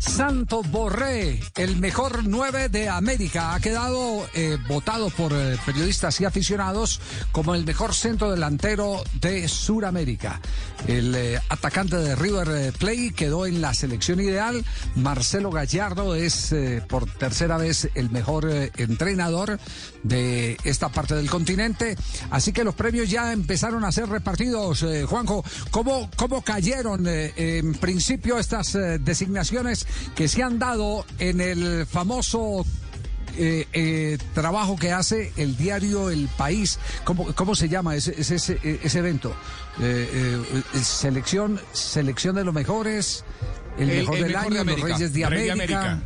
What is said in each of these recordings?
Santo Borré, el mejor 9 de América, ha quedado eh, votado por eh, periodistas y aficionados como el mejor centro delantero de Sudamérica. El eh, atacante de River Plate quedó en la selección ideal. Marcelo Gallardo es por tercera vez el mejor entrenador de esta parte del continente. Así que los premios ya empezaron a ser repartidos. Juanjo, ¿cómo, cómo cayeron en principio estas designaciones? Que se han dado en el famoso eh, eh, trabajo que hace el diario El País. ¿Cómo, cómo se llama ese, ese, ese evento? Eh, selección, selección de los mejores, el, mejor del año, los Reyes de América.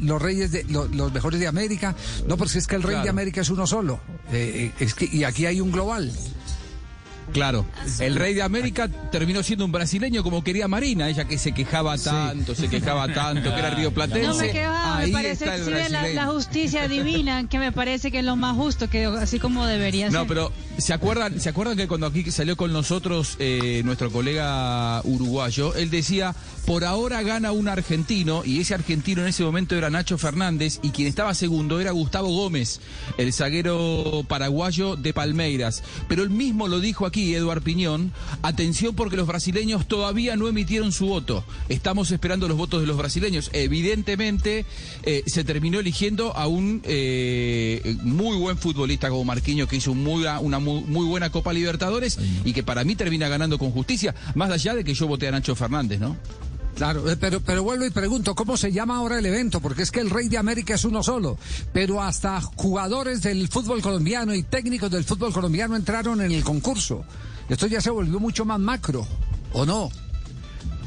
Los reyes de los, mejores de América. No, porque es que el rey de América es uno solo. es que, y aquí hay un global. Claro, el rey de América terminó siendo un brasileño como quería Marina, ella que se quejaba tanto, se quejaba tanto, que era río platense. No me quejaba, me parece que la, justicia divina, que me parece que es lo más justo, que así como debería ser. No, pero ¿se acuerdan, ¿se acuerdan que cuando aquí salió con nosotros eh, nuestro colega uruguayo, él decía, por ahora gana un argentino, y ese argentino en ese momento era Nacho Fernández, y quien estaba segundo era Gustavo Gómez, el zaguero paraguayo de Palmeiras. Pero él mismo lo dijo aquí Eduard Piñón, atención porque los brasileños todavía no emitieron su voto. Estamos esperando los votos de los brasileños. Evidentemente eh, se terminó eligiendo a un eh, muy buen futbolista como Marquinhos que hizo muy, una muy, buena Copa Libertadores y que para mí termina ganando con justicia, más allá de que yo voté a Nacho Fernández, ¿no? Claro, eh, pero, pero vuelvo y pregunto, ¿cómo se llama ahora el evento? Porque es que el Rey de América es uno solo, pero hasta jugadores del fútbol colombiano y técnicos del fútbol colombiano entraron en el concurso. Esto ya se volvió mucho más macro, ¿o no?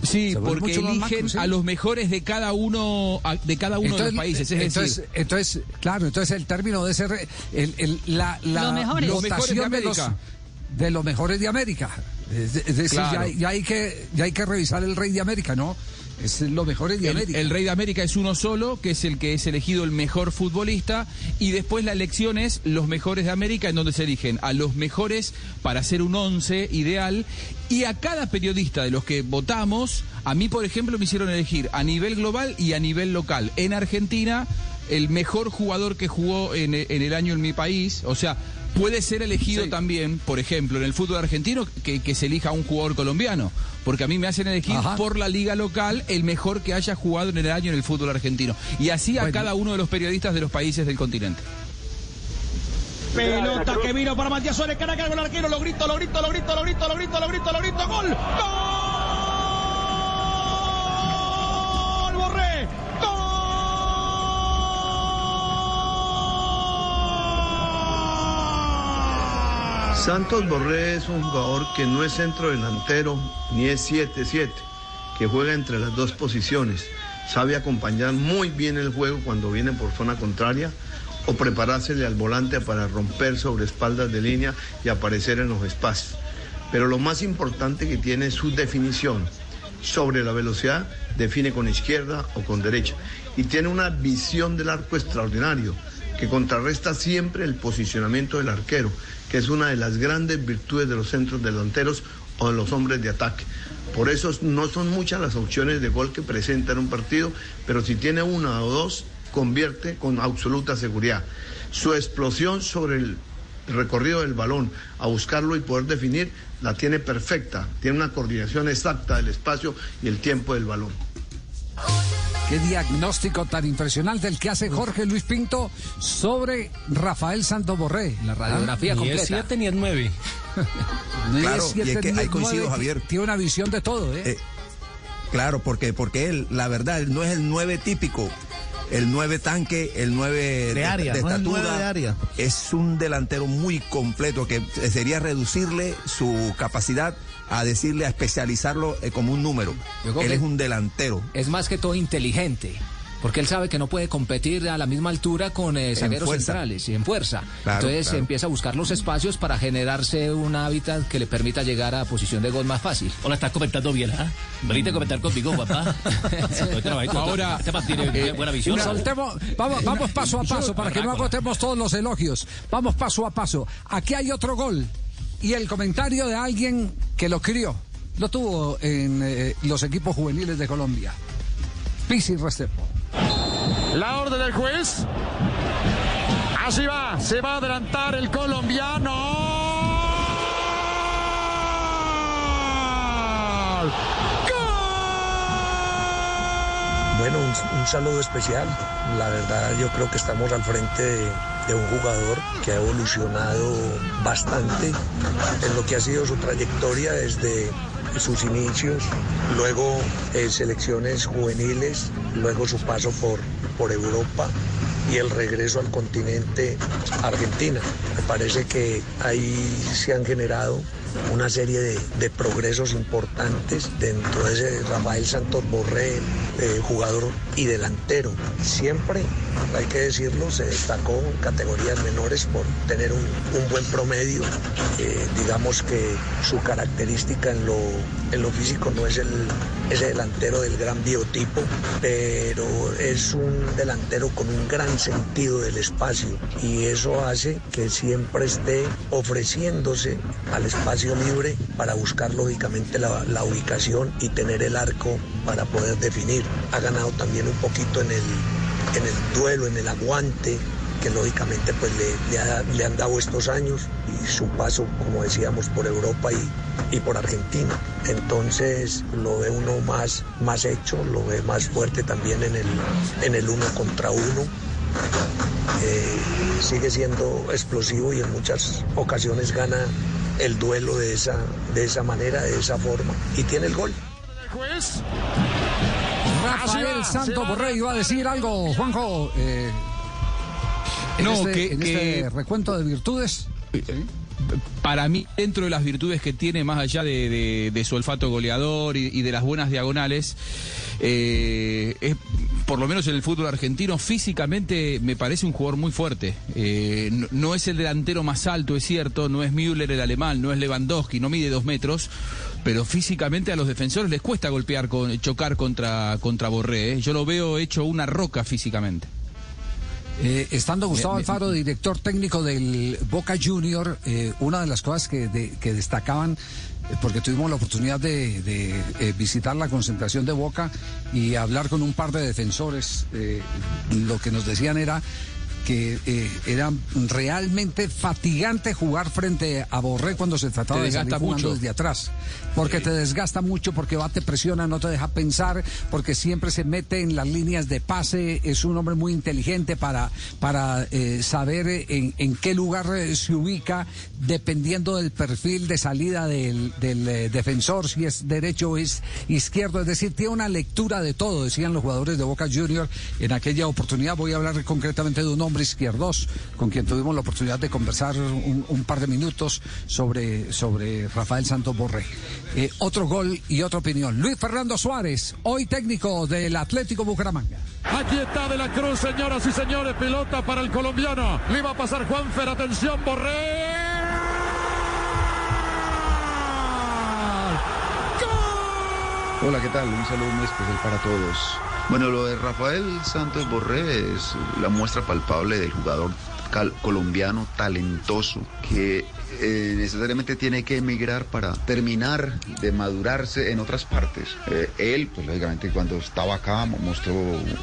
Sí, porque eligen a los mejores de cada uno de cada uno de los países. entonces, entonces, claro, entonces el término de ser el, la, la los mejores. de América de los mejores de América. Es, decir, ya, hay que, ya hay que revisar el Rey de América, ¿no? Es lo mejor de América. El Rey de América es uno solo, que es el que es elegido el mejor futbolista, y después la elección es los mejores de América, en donde se eligen a los mejores para hacer un once ideal, y a cada periodista de los que votamos, a mí, por ejemplo, me hicieron elegir a nivel global y a nivel local. En Argentina, el mejor jugador que jugó en, en el año en mi país, o sea, Puede ser elegido también, por ejemplo, en el fútbol argentino, que, se elija un jugador colombiano. Porque a mí me hacen elegir por la liga local el mejor que haya jugado en el año en el fútbol argentino. Y así a cada uno de los periodistas de los países del continente. Pelota que vino para Matías Suárez, cara con el arquero, lo grito, lo grito, lo grito, lo grito, lo grito, lo grito, lo grito, gol, gol. Santos Borré es un jugador que no es centro delantero ni es 7-7, que juega entre las dos posiciones. Sabe acompañar muy bien el juego cuando viene por zona contraria o preparársele al volante para romper sobre espaldas de línea y aparecer en los espacios. Pero lo más importante que tiene es su definición. Sobre la velocidad, define con izquierda o con derecha. Y tiene una visión del arco extraordinario que contrarresta siempre el posicionamiento del arquero que es una de las grandes virtudes de los centros delanteros o de los hombres de ataque. Por eso no son muchas las opciones de gol que presenta en un partido, pero si tiene una o dos, convierte con absoluta seguridad. Su explosión sobre el recorrido del balón, a buscarlo y poder definir, la tiene perfecta. Tiene una coordinación exacta del espacio y el tiempo del balón. Qué diagnóstico tan impresionante el que hace Jorge Luis Pinto sobre Rafael Santo Borré. La radiografía completa. Ni es 7 ni es 9. claro, y es que hay coincido, Javier. Tiene una visión de todo, ¿eh? ¿eh? claro, porque, porque él, la verdad, no es el 9 típico el 9 tanque, el 9 de, área, de estatura. de área. Es un delantero muy completo que sería reducirle su capacidad a decirle, a especializarlo eh, como un número. Él es un delantero. Es más que todo inteligente. Porque él sabe que no puede competir a la misma altura con eh, zagueros centrales y en fuerza. Entonces empieza a buscar los espacios para generarse un hábitat que le permita llegar a posición de gol más fácil. Hola, estás comentando bien, ¿ah? Venite a comentar conmigo, papá. Ahora, este tiene eh, buena visión. vamos, vamos paso a paso para que no agotemos todos los elogios. Vamos paso a paso. Aquí hay otro gol y el comentario de alguien que lo crió, lo tuvo en eh, los equipos juveniles de Colombia. Pisi Restrepo. La orden del juez. Así va, se va a adelantar el colombiano. Bueno, un, saludo especial. La verdad yo creo que estamos al frente de, un jugador que ha evolucionado bastante en lo que ha sido su trayectoria desde sus inicios, luego eh, selecciones juveniles, luego su paso por, por Europa y el regreso al continente Argentina. Me parece que ahí se han generado una serie de, progresos importantes dentro de ese Rafael Santos Borré, eh, jugador y delantero. Siempre, hay que decirlo, se destacó en categorías menores por tener un, buen promedio. Eh, digamos que su característica en lo, en lo físico no es el, ese delantero del gran biotipo, pero es un delantero con un gran sentido del espacio y eso hace que siempre esté ofreciéndose al espacio libre para buscar lógicamente la, ubicación y tener el arco para poder definir. Ha ganado también un poquito en el, en el duelo, en el aguante, que lógicamente pues le, le, han dado estos años y su paso, como decíamos, por Europa y, y, por Argentina. Entonces lo ve uno más, más hecho, lo ve más fuerte también en el, en el uno contra uno. Eh, sigue siendo explosivo y en muchas ocasiones gana el duelo de esa, de esa manera, de esa forma, y tiene el gol. Rafael Santo Borrell iba a decir algo, Juanjo. Eh, no, este, que, en este recuento de virtudes. Para mí, dentro de las virtudes que tiene, más allá de, su olfato goleador y, de las buenas diagonales, eh, por lo menos en el fútbol argentino, físicamente me parece un jugador muy fuerte. Eh, no, es el delantero más alto, es cierto, no es Müller el alemán, no es Lewandowski, no mide dos metros, pero físicamente a los defensores les cuesta golpear, chocar contra, contra Borré. ¿eh? Yo lo veo hecho una roca físicamente. Eh, estando Gustavo Alfaro, director técnico del Boca Junior, una de las cosas que, que destacaban porque tuvimos la oportunidad de, eh, visitar la concentración de Boca y hablar con un par de defensores. Eh, lo que nos decían era que eh, era realmente fatigante jugar frente a Borré cuando se trataba de salir mucho. desde atrás. Porque te desgasta mucho, porque va, te presiona, no te deja pensar, porque siempre se mete en las líneas de pase. Es un hombre muy inteligente para, para eh, saber en, qué lugar eh, se ubica, dependiendo del perfil de salida del, del defensor, si es derecho o es izquierdo. Es decir, tiene una lectura de todo, decían los jugadores de Boca Junior en aquella oportunidad. Voy a hablar concretamente de un hombre hombre izquierdos, con quien tuvimos la oportunidad de conversar un, par de minutos sobre, sobre Rafael Santos Borré. Eh, otro gol y otra opinión. Luis Fernando Suárez, hoy técnico del Atlético Bucaramanga. Aquí está de la Cruz, señoras y señores, pelota para el colombiano. Le va a pasar Juanfer, atención, Borré. Hola, ¿qué tal? Un saludo muy especial para todos. Bueno, lo de Rafael Santos Borré es la muestra palpable del jugador colombiano talentoso que eh, necesariamente tiene que emigrar para terminar de madurarse en otras partes. Eh, él, pues lógicamente cuando estaba acá mostró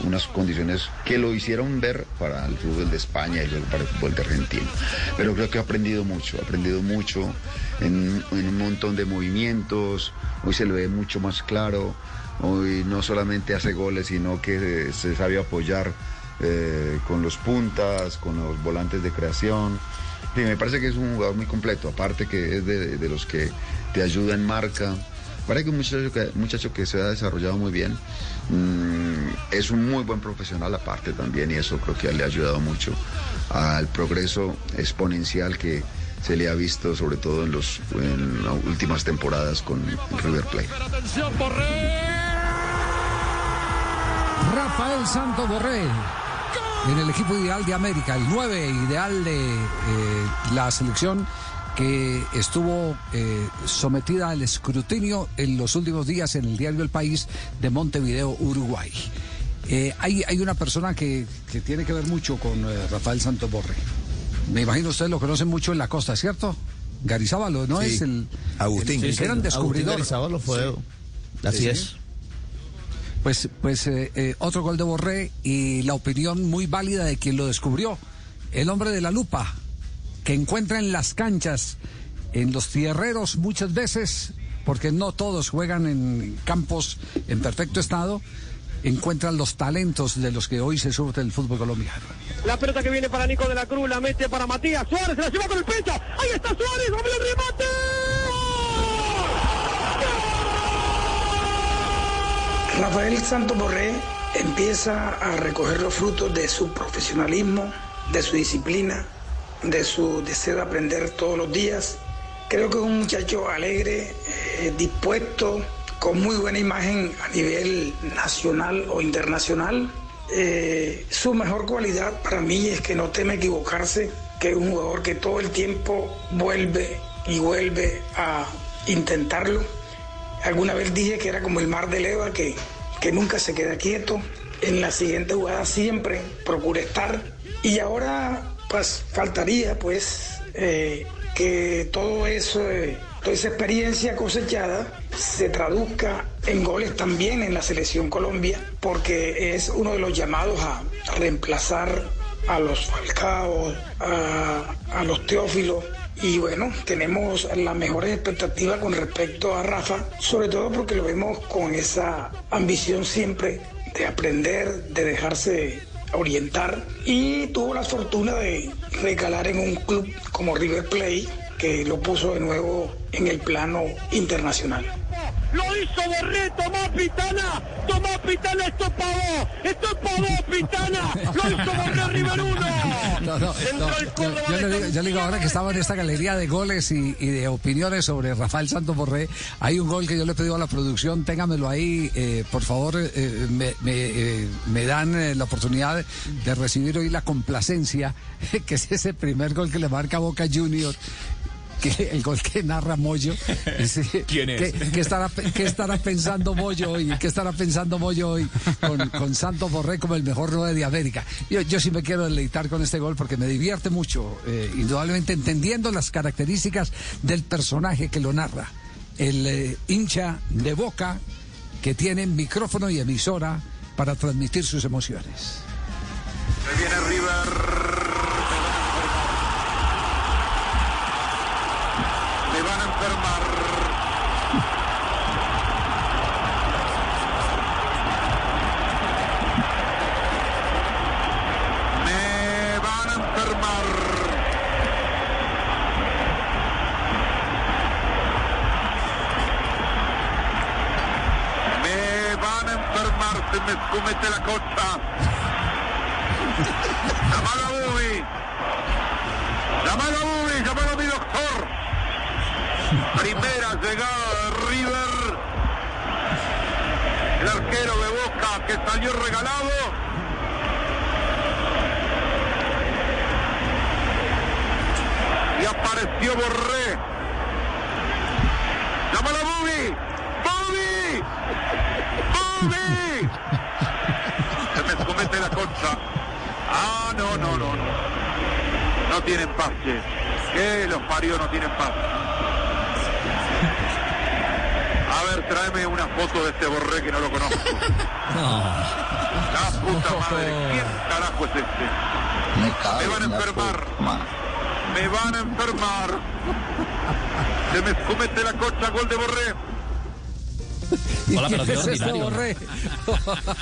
unas condiciones que lo hicieron ver para el fútbol de España y luego para el fútbol de Argentina. Pero creo que ha aprendido mucho, ha aprendido mucho en, en un montón de movimientos, hoy se lo ve mucho más claro. Hoy no solamente hace goles, sino que se sabe apoyar eh, con los puntas, con los volantes de creación. Me parece que es un jugador muy completo, aparte que es de, los que te ayuda en marca. Parece que un muchacho que, muchacho que se ha desarrollado muy bien. Mm, es un muy buen profesional aparte también y eso creo que le ha ayudado mucho al progreso exponencial que, se le ha visto sobre todo en, los, en las últimas temporadas con River Plate. Rafael Santo Borré en el equipo ideal de América, el 9 ideal de eh, la selección que estuvo eh, sometida al escrutinio en los últimos días en el diario El País de Montevideo, Uruguay. Eh, hay, hay, una persona que, que, tiene que ver mucho con Rafael Santos Borré. Me imagino ustedes lo conocen mucho en la costa, ¿cierto? Garizábalo, ¿no? Es el. Agustín. El, el gran descubridor. Garizábalo fue. Así es. Pues, pues eh, eh, otro gol de Borré y la opinión muy válida de quien lo descubrió, el hombre de la lupa, que encuentra en las canchas, en los tierreros muchas veces, porque no todos juegan en campos en perfecto estado, encuentran los talentos de los que hoy se surte el fútbol colombiano. La pelota que viene para Nico de la Cruz, la mete para Matías Suárez, se la lleva con el pecho. Ahí está Suárez, doble Rafael Santos Borré empieza a recoger los frutos de su profesionalismo, de su disciplina, de su deseo de aprender todos los días. Creo que es un muchacho alegre, eh, dispuesto, con muy buena imagen a nivel nacional o internacional. Eh, su mejor cualidad para mí es que no teme equivocarse, que es un jugador que todo el tiempo vuelve y vuelve a intentarlo Alguna vez dije que era como el mar de leva, que, que nunca se queda quieto. En la siguiente jugada siempre procura estar. Y ahora, pues, faltaría, pues, eh, que todo eso, eh, toda esa experiencia cosechada se traduzca en goles también en la selección Colombia, porque es uno de los llamados a reemplazar a los Falcao, a, a los Teófilos y bueno, tenemos las mejores expectativas con respecto a Rafa, sobre todo porque lo vemos con esa ambición siempre de aprender, de dejarse orientar y tuvo la fortuna de recalar en un club como River Plate que lo puso de nuevo en el plano internacional. Lo hizo Borré, tomó Pitana, tomó Pitana, esto pagó, esto pagó Pitana, lo hizo Borré River 1. No, no, yo, le digo, ahora que estaba en esta galería de goles y, de opiniones sobre Rafael Santos Borré, hay un gol que yo le he pedido a la producción, téngamelo ahí, eh, por favor, eh, me, eh, me, dan la oportunidad de recibir hoy la complacencia, que es ese primer gol que le marca Boca Junior que el gol que narra Moyo. ¿Quién es? ¿Qué, estará, estará, pensando Moyo hoy? ¿Qué estará pensando Moyo hoy con, con Santos Borré como el mejor 9 de América? Yo, yo sí me quiero deleitar con este gol porque me divierte mucho, eh, indudablemente entendiendo las características del personaje que lo narra. El eh, hincha de boca que tiene micrófono y emisora para transmitir sus emociones. Se viene River. Enfermar, se me comete la cocha. Llamada Bubi. Llamada Bubi, llamada a mi doctor. Primera llegada de River. El arquero de Boca que salió regalado. Y apareció Borré. Llámala Bubi. Bubi. Se me comete la concha. Ah, no, no, no, no. No tienen paz, Que los parió no tienen paz. A ver, tráeme una foto de este borré que no lo conozco. No. La puta madre, ¿quién carajo es este? Me, van a enfermar. Me van a enfermar. Se me comete la cocha, gol de borré. Hola, pero qué ordinario.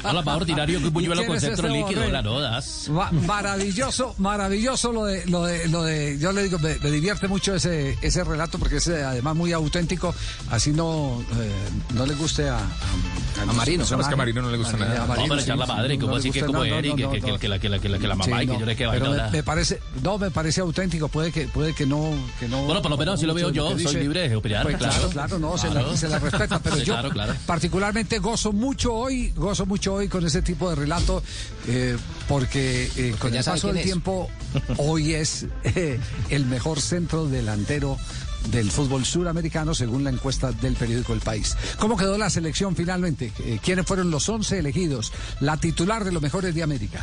Hola, más ordinario que un buñuelo con centro líquido, la nodas. maravilloso, maravilloso lo de, lo de, lo de, yo le digo, me, divierte mucho ese, ese relato porque es eh, además muy auténtico, así no, eh, no le guste a, a, Marino. No, es que a Marino no le gusta nada. A Marino, echar la madre, como así que como Eric, que la que la que la mamá y que yo le que me, me parece, no, me parece auténtico, puede que, puede que no, que no. Bueno, por lo menos así lo veo yo, soy libre de opinar. Pues claro, claro, no, se la, se la respeta, pero yo particularmente gozo mucho hoy, gozo mucho hoy con ese tipo de relato, eh, porque eh, con el paso del tiempo, hoy es eh, el mejor centro delantero del fútbol suramericano según la encuesta del periódico El País. ¿Cómo quedó la selección finalmente? ¿Quiénes fueron los 11 elegidos? La titular de los mejores de América.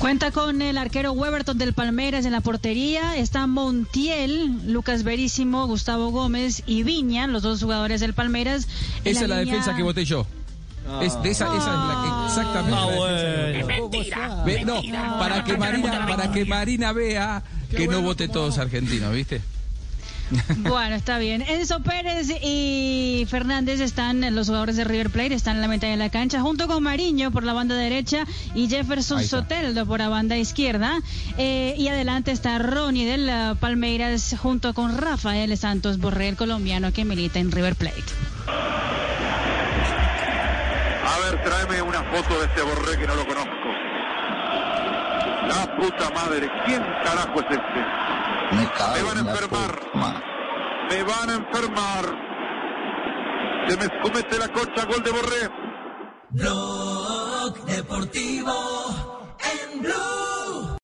Cuenta con el arquero Weberton del Palmeiras en la portería. Está Montiel, Lucas Verísimo, Gustavo Gómez y Viña, los dos jugadores del Palmeiras. Esa es la defensa que voté yo. Es, de esa, esa es la que exactamente. Ah, no, para que Marina, para que Marina vea que no vote todos argentinos, ¿viste? Bueno, está bien. Enzo Pérez y Fernández están, los jugadores de River Plate, están en la mitad de la cancha, junto con Mariño por la banda derecha y Jefferson Soteldo por la banda izquierda. Eh, y adelante está Ronnie del uh, Palmeiras junto con Rafael Santos Borrell, colombiano que milita en River Plate. A ver, tráeme una foto de este Borré que no lo conozco. La puta madre, ¿quién carajo es este? Me, van a enfermar. Me van a enfermar. Se me escomete la concha, gol de Borré. Blog Deportivo en Blue.